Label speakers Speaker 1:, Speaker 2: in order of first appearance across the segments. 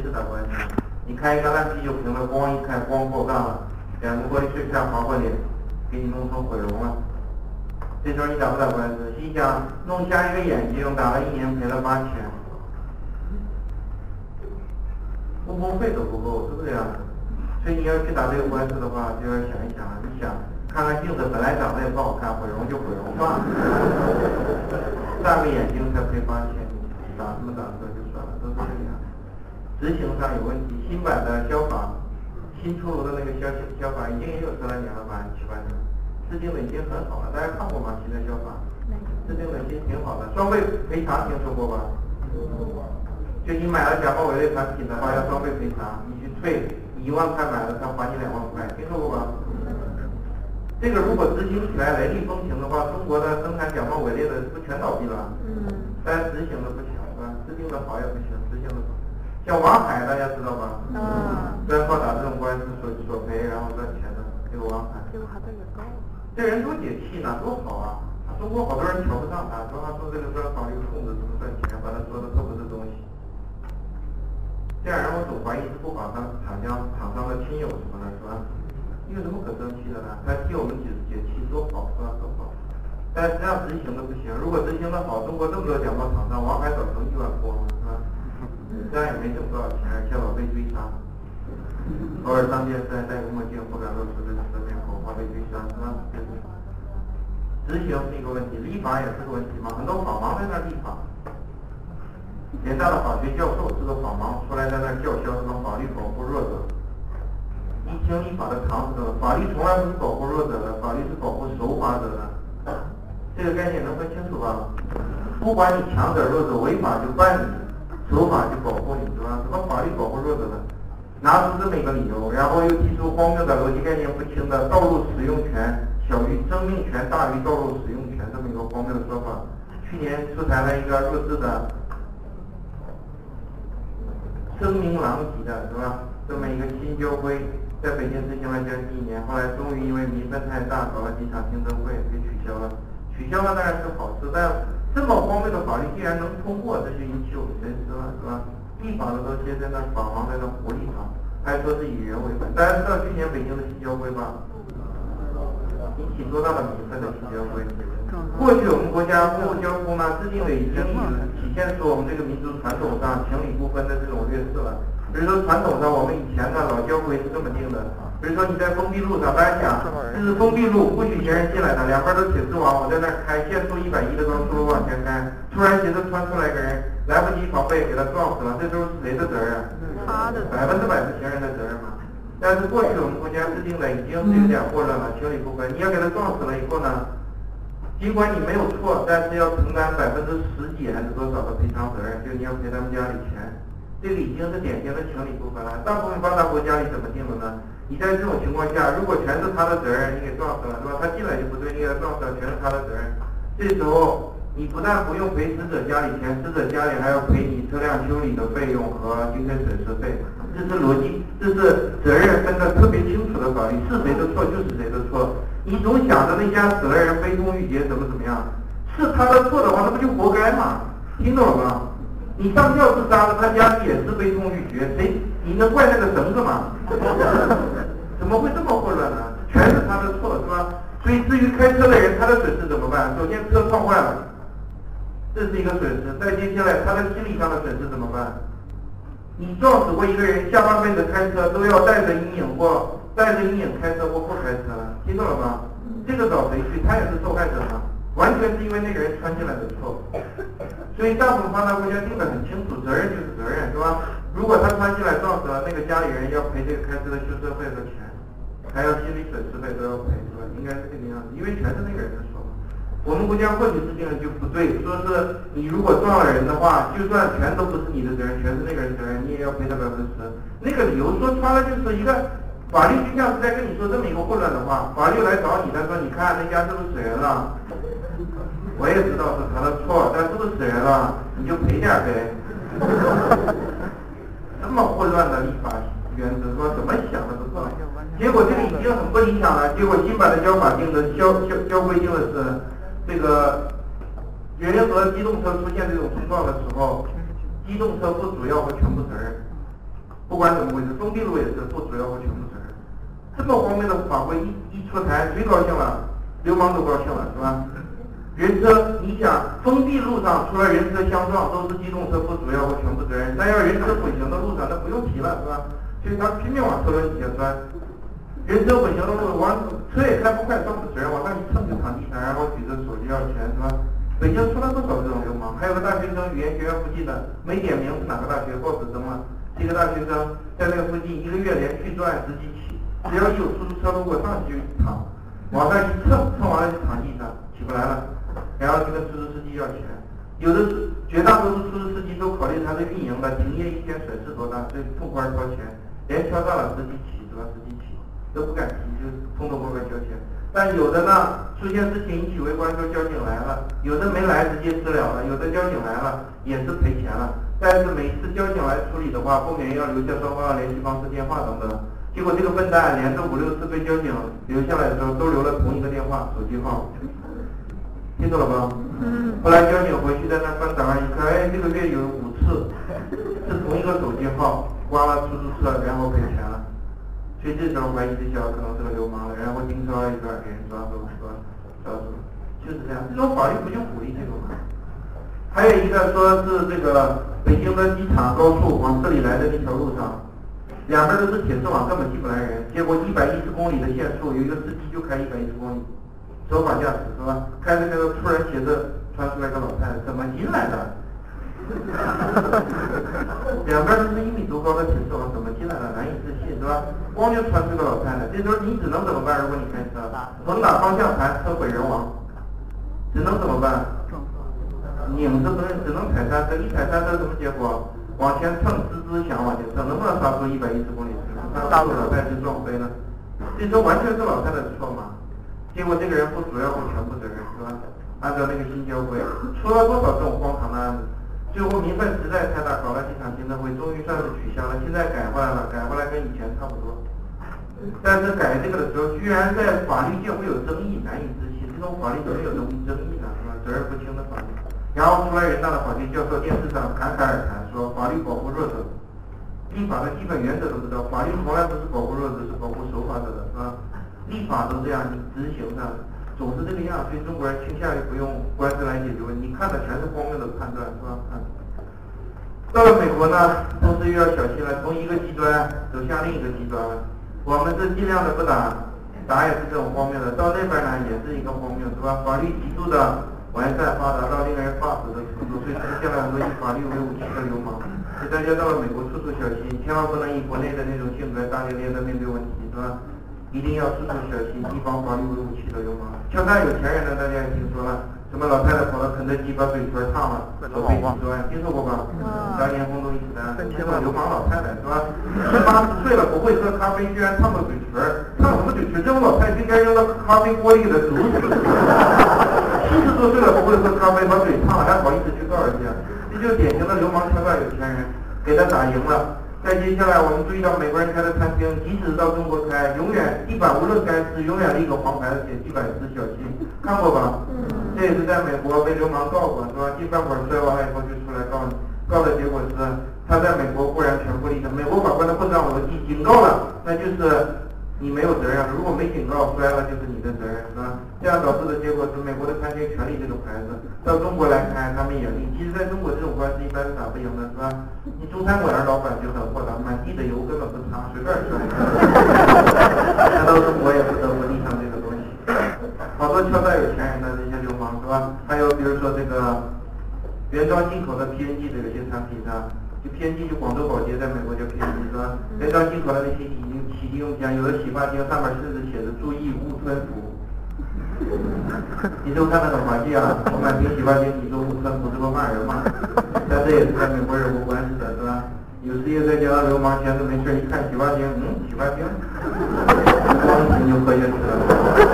Speaker 1: 是打官司。你开一个烂啤酒瓶子，咣一开，咣破干了，两个玻璃碎片划破脸，给你弄成毁容了。这时候你打不打官司？心想弄瞎一个眼睛，打了一年赔了八千，误工费都不够，是不是这样？所以你要去打这个官司的话，就要想一想，你想看看镜子，本来长得也不好看，毁容就毁容算了。大个眼睛才赔八千，打什么打算，执行上有问题，新版的消防，新出炉的那个消消防已经也有十来年了吧，七八年，制定的已经很好了，大家看过吗？新的消防，制定的已经挺好的，双倍赔偿听说过吧？就你买了假冒伪劣产品的话，要双倍赔偿，你去退一万块买了，他还你两万块，听说过吧？这个如果执行起来雷厉风行的话，中国的生产假冒伪劣的不全倒闭了？嗯。但执行的不行，是吧？制定的好也不行。像王海，大家知道吧？嗯。专靠打这种官司索索赔，然后赚钱的，这个王海。这人多解气呢，多好啊！中国好多人瞧不上他，说他说这个说法律控制怎么赚钱，把他说的都不是东西。这样人我总怀疑是不把他厂家厂商的亲友什么的，是吧？有什么可生气的呢？他替我们解解气，多好，是吧？多好。但是这样执行的不行，如果执行的好，中国这么多假冒厂商，王海早成亿万富翁了，是吧？这样也没挣多少钱，而且老被追杀。偶尔上电视还戴个墨镜，不敢露出真实的面孔，怕被追杀，是吧？执行是一个问题，立法也是个问题嘛。很多法盲在那立法，联大的法学教授是个法盲，出来在那叫嚣什么法律保护弱者。一听立法的常识，法律从来不是保护弱者的，法律是保护守法者的。这个概念能分清楚吧？不管你强者弱者，违法就办你。守法就保护你，是吧？什么法律保护弱者呢？拿出这么一个理由，然后又提出荒谬的逻辑概念不清的道路使用权小于生命权大于道路使用权这么一个荒谬的说法。去年出台了一个弱智的声名狼藉的是吧？这么一个新交规，在北京执行了将近一年，后来终于因为民愤太大，搞了几场听证会给取消了。取消了当然是好事，但。这么荒谬的法律竟然能通过，这就引起我们深思了，是吧？立法的都些在那法盲在那胡立法，还说是以人为本。大家知道去年北京的新交规吧？引起多大的民愤的新交规？过去我们国家公共交通呢制定的已经体现出我们这个民族传统上情理不分的这种劣势了。比如说传统上我们以前的老交规是这么定的。比如说你在封闭路上，大家想，这是封闭路，不许行人进来的，两边都铁丝网，我在那开限速一百一的高速路往前开，突然觉得穿出来一个人，来不及防备，给他撞死了，这都是谁的责任？
Speaker 2: 他的。
Speaker 1: 百分之百是行人的责任嘛？但是过去我们国家制定的已经是有点混乱了，情理不分。你要给他撞死了以后呢，尽管你没有错，但是要承担百分之十几还是多少的赔偿责任，就你要赔他们家里钱，这个已经是典型的情理不分了。大部分发达国家里怎么定的呢？你在这种情况下，如果全是他的责任，你给撞死了，是吧？他进来就不对，你给他撞死了，全是他的责任。这时候，你不但不用赔死者家里钱，死者家里还要赔你车辆修理的费用和精神损失费。这是逻辑，这是责任分的特别清楚的法律，是谁的错就是谁的错。你总想着那家死了人悲痛欲绝，怎么怎么样？是他的错的话，那不就活该吗？听懂了吗？你上吊自杀了，他家里也是悲痛欲绝，谁？你能怪那个绳子吗？怎么会这么混乱呢？全是他的错，是吧？所以至于开车的人，他的损失怎么办？首先车撞坏了，这是一个损失。再接下来他的心理上的损失怎么办？你撞死过一个人，下半辈子开车都要带着阴影或带着阴影开车或不开车了，听懂了吗？这个找谁去？他也是受害者吗？完全是因为那个人穿进来的错。所以大部分发达国家定得很清楚，责任就是责任，是吧？如果他穿进来撞死了，那个家里人要赔这个开车的修车费和钱。还要心理损失费都要赔是吧？应该是这个样子，因为全是那个人的错。我们国家或许制定的就不对，说是你如果撞了人的话，就算全都不是你的责任，全是那个人责任，你也要赔他百分之十。那个理由说穿了就是一个法律就像是在跟你说这么一个混乱的话，法律来找你，他说你看那家是不是死人了？我也知道是他的错，但是不是死人了，你就赔点呗。这么混乱的立法原则，说怎么想的都错。结果这个已经很不理想了。结果新版的交法定的交交交规定的是，这个人和机动车出现这种冲撞的时候，机动车负主要和全部责任。不管怎么回事，封闭路也是不主要或全部责任。这么荒谬的法规一一出台，谁高兴了？流氓都高兴了，是吧？人车，你想封闭路上除了人车相撞都是机动车不主要或全部责任，但要人车混行的路上那不用提了，是吧？所以他拼命往车轮底下钻。人车混行的路往车也开不快，算不责任，往上一蹭就躺地上，然后举着手机要钱，是吧？北京出了不少这种流氓，还有个大学生，语言学院附近的，没点名是哪个大学，报纸登了，一个大学生在那个附近一个月连续作案十几起，只要有出租车路过上去就躺，往上一蹭，蹭完了就躺地上，起不来了，然后就跟出租司机要钱，有的绝大多数出租司机都考虑他的运营的，停业一天损失多大，所以痛快掏钱，连敲诈了，十几起。都不敢提，就通通过过交钱。但有的呢，出现事情引起围观，说交警来了；有的没来，直接私了了；有的交警来了，也是赔钱了。但是每次交警来处理的话，后面要留下双方的联系方式、电话等等。结果这个笨蛋连着五六次被交警留下来的时候，都留了同一个电话、手机号。听懂了吗？后来交警回去在那翻档案一看，哎，这个月有五次是同一个手机号，刮了出租车，然后赔钱了。所以这时候怀疑这小子可能是个流氓了，然后盯梢一段给人抓住，是吧？抓住，就是这样。这种法律不就鼓励这种吗？还有一个说是这个北京的机场高速往这里来的那条路上，两边都是铁丝网，根本进不来人。结果一百一十公里的限速，有一个司机就开一百一十公里，守法驾驶是吧？开着开着，突然斜着穿出来个老太太，怎么进来的？两边都是一米多高的铁丝网，怎么进来的？难以置信，是吧？光就穿出个老太太，这时候你只能怎么办？如果你开车，猛打方向盘，车毁人亡，只能怎么办？拧着不是，只能踩刹车，一踩刹车什么结果？往前蹭，吱吱响往前蹭，能不能刹出一百一十公里时速？大陆老太太就撞飞了，这时候完全是老太太的错吗？结果这个人不主要不全部责任，是吧？按照那个新交规，出了多少这种荒唐的案子？最后民愤实在太大，搞了几场听证会，终于算是取消了。现在改回来了，改回来跟以前差不多。但是改这个的时候，居然在法律界会有争议，难以置信。这种法律怎么有争争议呢？是吧？责任不清的法律。然后出来人大的法律教授电视上侃侃而谈，说法律保护弱者，立法的基本原则都知道，法律从来不是保护弱者，是保护守法者的，是吧？立法都这样，你执行上。总是这个样，所以中国人倾向于不用官司来解决问题。你看的全是荒谬的判断，是吧？到了美国呢，同时又要小心了，从一个极端走向另一个极端。我们是尽量的不打，打也是这种荒谬的。到那边呢，也是一个荒谬，是吧？法律极度的完善发达到令人发指的程度，所以出现了很多以法律为武器的流氓。所以大家到了美国，处处小心，千万不能以国内的那种性格大咧咧的面对问题，是吧？一定要处处小心，提防法律武器的流氓。敲诈有钱人的，大家也听说了，什么老太太跑到肯德基把嘴唇烫了，都被几十万，听说过吧？当年轰动一时的，什么流氓老太太是吧？七八十岁了不会喝咖啡，居然烫个嘴唇，烫什么嘴唇？这种老太太应该扔到咖啡锅里给她煮死。七十多岁了不会喝咖啡，把嘴烫了还好意思去告人家？这就是典型的流氓敲诈有钱人，给他打赢了。再接下来，我们注意到美国人开的餐厅，即使到中国开，永远地板无论干湿，永远立个黄牌子写地板湿小心，看过吧？这也是在美国被流氓告过，是吧？进饭馆摔完了以后就出来告你，告的结果是他在美国固然全部立正，美国法官的混账逻辑警告了，那就是。你没有责任，如果没警告摔了就是你的责任，是吧？这样导致的结果是美国的餐厅全立这个牌子，到中国来开他们也立。其实在中国这种官司一般是打不赢的，是吧？你中餐馆的老板就很豁达，满地的油根本不擦，随便摔。难道中国也不得不立上这个东西？好多敲诈有钱人的那些流氓，是吧？还有比如说这个原装进口的 PNG 的有些产品，是吧？就 PNG 就广州保洁在美国叫 PNG，是吧？原装进口的那些洗洗涤用品，有的洗发精上面甚至写着“注意勿吞服”。你都看那个滑稽啊！我买瓶洗发精，你说勿吞服，这不骂人吗？但这也是在美国人无关系的，是吧？有时也在街上流氓闲着没事一看洗发精，嗯，洗发精，光瓶就喝下去了，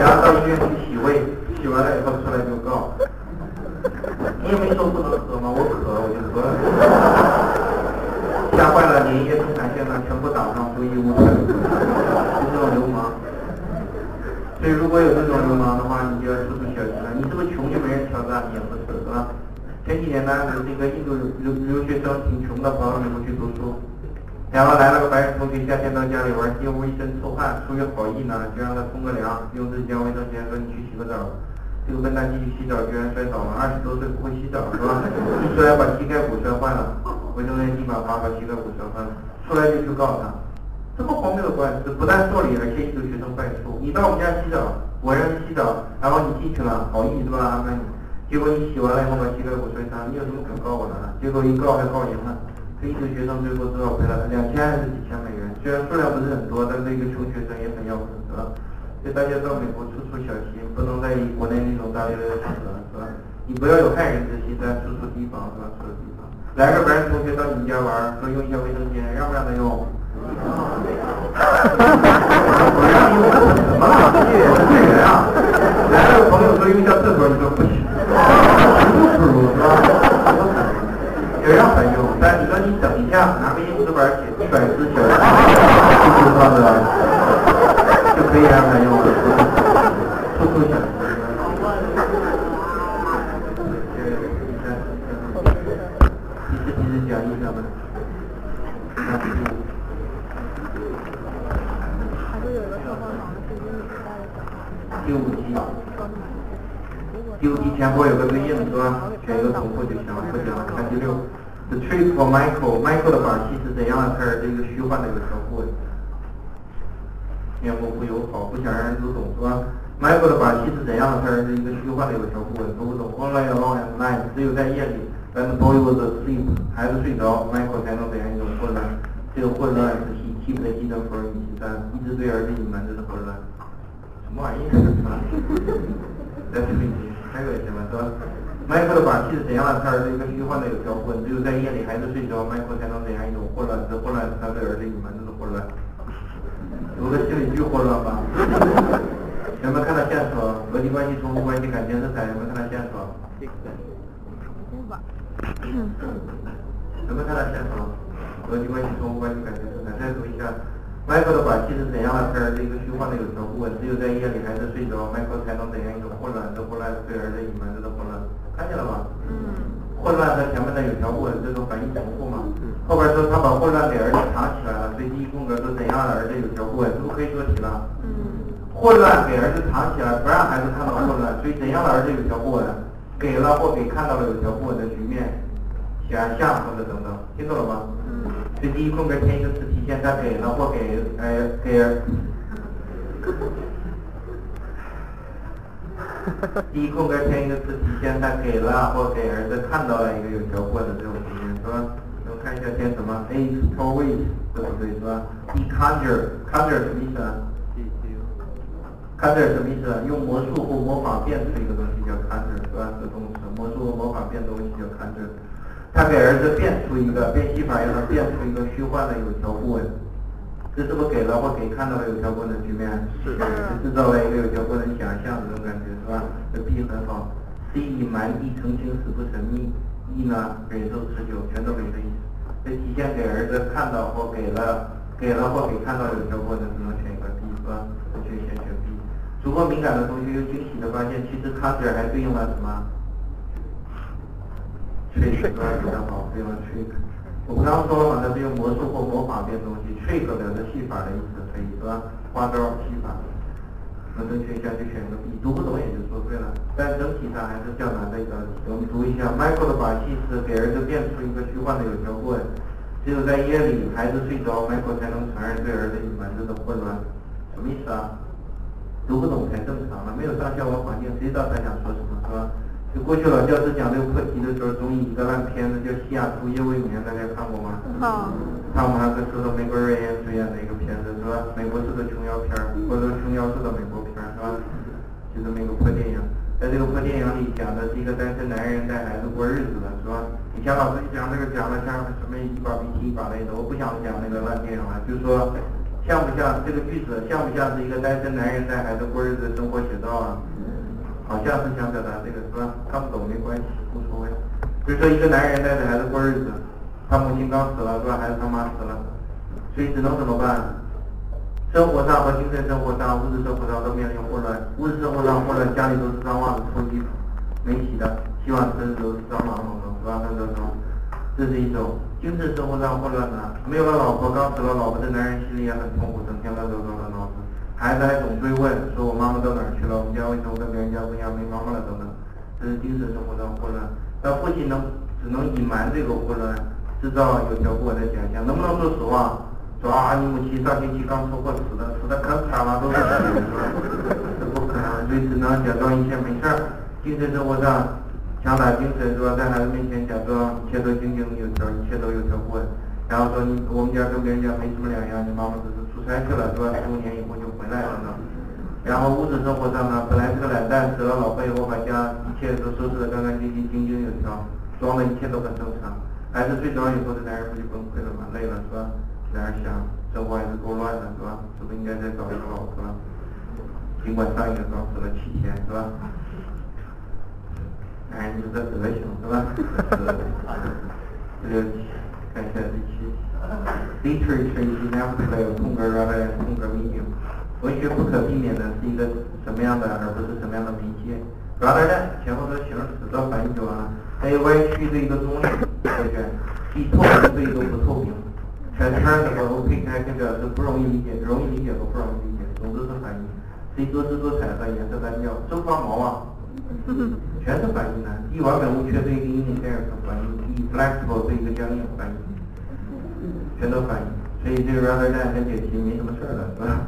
Speaker 1: 然后到医院去洗胃，洗完了以后出来就告。你也没说不能喝吗？我渴，我就喝了。吓坏了，连一些生产线上全部打上注意勿吞，就这种流氓。所以如果有这种流氓的话，你就要处处小心了。你是不是穷就没人挑战？也不是，是吧？前几年呢，有一个印度留留学生挺穷的，跑到美国去读书，然后来了个白人同学，夏天到家里玩，进屋一身臭汗，出于好意呢，就让他冲个凉，用自己家、卫生间说你去洗个澡。这个笨蛋进去洗澡，居然摔倒了。二十多岁不会洗澡是吧？一摔把膝盖骨摔坏了，卫生间立马把把膝盖骨摔坏了，出来就去告他。这么荒谬的官司，不但受理，而且一堆学生败诉。你到我们家洗澡，我让你洗澡，然后你进去了，好意是吧？安排你，结果你洗完了以后把膝盖骨摔伤，你有什么可告我的？结果一告还告赢了。这一堆学生最后至少赔了两千还是几千美元，虽然数量不是很多，但是一个穷学生也很要死，是吧？所以大家到美国处处小心，不能在国内那种大流的场合，是吧？你不要有害人之心，在处处提防，是吧？来个白人同学到你们家玩，说用一下卫生间，让不让他用？我让你用什么了？我是对人啊！来了个朋友说用一下厕所，你说不如是吧？也让他用，但你说你等一下，拿个硬纸板写一百字小字，就算是就可以让他用了，处处小心。一直一直讲一下吧。第五集，第五个对应是吧？选一个重复就行了，不讲了。看第六。The trick for Michael，Michael 的把戏是怎样的？他是一个虚幻的有条顾问，面目不友好，不想让人读懂，是吧？Michael 的把戏是怎样的？他是一个虚幻的有条顾问，读不懂。Only alone at night，只有在夜里，when the boy was asleep，孩子睡着，Michael 才能怎样一种混乱？这个混乱是 he keep the hidden for his son，一直对儿子隐瞒着的混乱。什么玩意？在推理，太恶心了，是吧？迈克的把戏是怎样了？他儿子一个虚幻的有条混，只有在夜里孩子睡着，迈克才能怎样一种混乱？这混乱是他对儿子隐瞒着的混乱。有的心里巨混乱吧？有没有看到线索？逻辑关系、冲突关系、感情色彩，有没有看到线索？有没有看到线索？逻辑关系、冲突关系、感情色彩，再读一下。迈克的把戏是怎样的？他儿子一个虚幻的有条不紊，只有在夜里孩子睡着，迈克才能怎样一种混乱？这混乱是对儿子隐瞒着的混乱。看见了吗？嗯。混乱和前面的有条不紊这种反应重复嘛。后边说他把混乱给儿子藏起来了，所以第一空格说怎样的儿子有条不紊，是不是可以做题了？嗯。混乱给儿子藏起来，不让孩子看到混乱，所以怎样的儿子有条不紊？给了或给看到了有条不紊的局面，想象或者等等，听懂了吗？所以第一空格填一个词体现他给了或给呃给。第一空格填一个词，体现他给了或给儿子看到了一个有条过的这种局面，是吧？我们看一下填什么？A always 对不对？是吧？E conjure，conjure 什么意思啊？conjure 什么意思啊？用魔术或魔法变出一个东西叫 conjure，是吧？这动词，魔术或魔法变东西叫 conjure。他给儿子变出一个变戏法，让他变出一个虚幻的有条不紊。这是不是给了或给看到了有条不紊的局面？是，制造了一个有条过的想象，这种感觉是吧？这 B 很好，C 隐瞒 D 澄清死不神秘，E 呢忍受持久，全都没这意思。这体现给儿子看到或给了，给了或给看到有条不紊的，只能选一个 B 是吧？正确选选 B。足够敏感的同学又惊喜的发现，其实 conjure 还对应了什么？trick 是吧？非常好，对应了 trick。我们刚刚说了嘛，它是用魔术或魔法变东西，trick 表示戏法的意思，可以是吧？花招戏法，那正确一下就选个 B，读不懂也就说对了。但整体上还是较难的一道题。我们读一下，Michael 的把戏是给儿子变出一个虚幻的有条棍，只有在夜里孩子睡着，Michael 才能承认对儿子隐瞒着的混乱。什么意思啊？读不懂才正常了，没有上下文环境，谁知道他想说什么，是吧？就过去老教师讲这个课题的时候，总以一个烂片子叫《西雅图夜未眠》，大家看过吗？
Speaker 2: 好。
Speaker 1: 汤姆汉克斯和美国瑞恩主演的一个片子，是吧？美国式的琼瑶片儿，或者琼瑶式的美国片儿，是吧？就这么一个破电影，在这个破电影里讲的是一个单身男人带孩子过日子的，是吧？以前老师讲这个讲的像什么一把鼻涕一把泪的，我不想讲那个烂电影了，就是说像不像这个句子，像不像是一个单身男人带孩子过日子的生活写照啊？好像是想表达这个是吧？看不懂没关系，无所谓。比如说一个男人带着孩子过日子，他母亲刚死了是吧？孩子他妈死了，所以只能怎么办？生活上和精神生活上、物质生活上都面临混乱。物质生活上混乱，家里都是脏袜子、臭衣服、没洗的，洗碗池子都是脏忙忙的，是吧？那种，这是一种。精神生活上混乱呢，没有了老婆，刚死了老婆的男人心里也很痛苦，整天乱糟糟的，孩子还总追问，说我妈妈到哪儿去了？我们家为什么跟别人家不一样，没妈妈了等等，这是精神生活上混乱。那父亲能只能隐瞒这个混乱，制造有条不紊的假象，能不能说实话？说啊，你母亲上星期刚车祸死的，死的可惨了，都是血，是吧？这不可能，所以只能假装一切没事儿。精神生活上。强打精神是吧？在孩子面前假装一切都井井有条，一切都有条不紊，然后说你我们家跟别人家没什么两样，你妈妈是出差去了是吧？十五年以后就回来了呢。然后物质生活上呢，本来是个懒蛋，死了老婆以后把家一切都收拾得干干净净、井井有条，装的一切都很正常。孩子睡着以后，这男人不就崩溃了吗？累了是吧？男人想，生活还是够乱的是吧？是不是应该再找一个老婆？尽管上一个刚死了七天是吧？哎，你这德行是吧？这个看一下这，literature is inevitable，空格 rather than 空格 medium。文学不可避免的是一个什么样的，而不是什么样的媒介。rather than 前后的形容词都翻译就完了。还有歪曲对一个中立，对不对？既透明对一个不透明。transparent 和 opaque 还可以表示不容易理解、容易理解和不容易理解，总之是翻译。虽多姿多彩和颜色单调，真发毛啊！全是反义呢，一完美无缺对一个阴影电影是反义，一 flexible 对一个僵硬反义，全都反义。所以这个 rather than 跟解题没什么事儿了，是吧？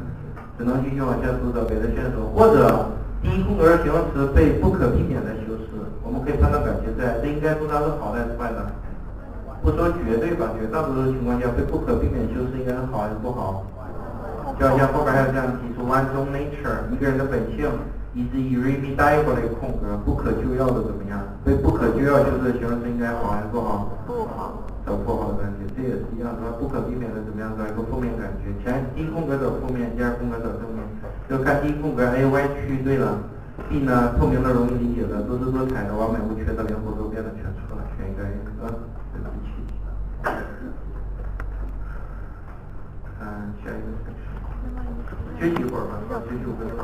Speaker 1: 只能继续往下读找别的线索，或者第一空格形容词被不可避免的修饰，我们可以判断感觉在，这应该说它是好还是坏的？不说绝对吧，绝大多数情况下被不可避免修饰应该是好还是不好？就好像后边还有这样提出 one's own nature 一个人的本性。以至于 irremediable 的空格，不可救药的怎么样？所以不可救药修饰的形容词应该好还是不好？
Speaker 2: 不好。
Speaker 1: 找不好的感觉，这也是一样，是吧？不可避免的怎么样？找一个负面感觉。前第一空格找负面，第二空格找正面。就看第一空格 A 歪曲对了，B 呢透明的、容易理解的、多姿多彩的、完美无缺的、灵活多变的全错了，选一个 A 啊，这是第七题。看下一个。学习一会儿吧，学习五分钟。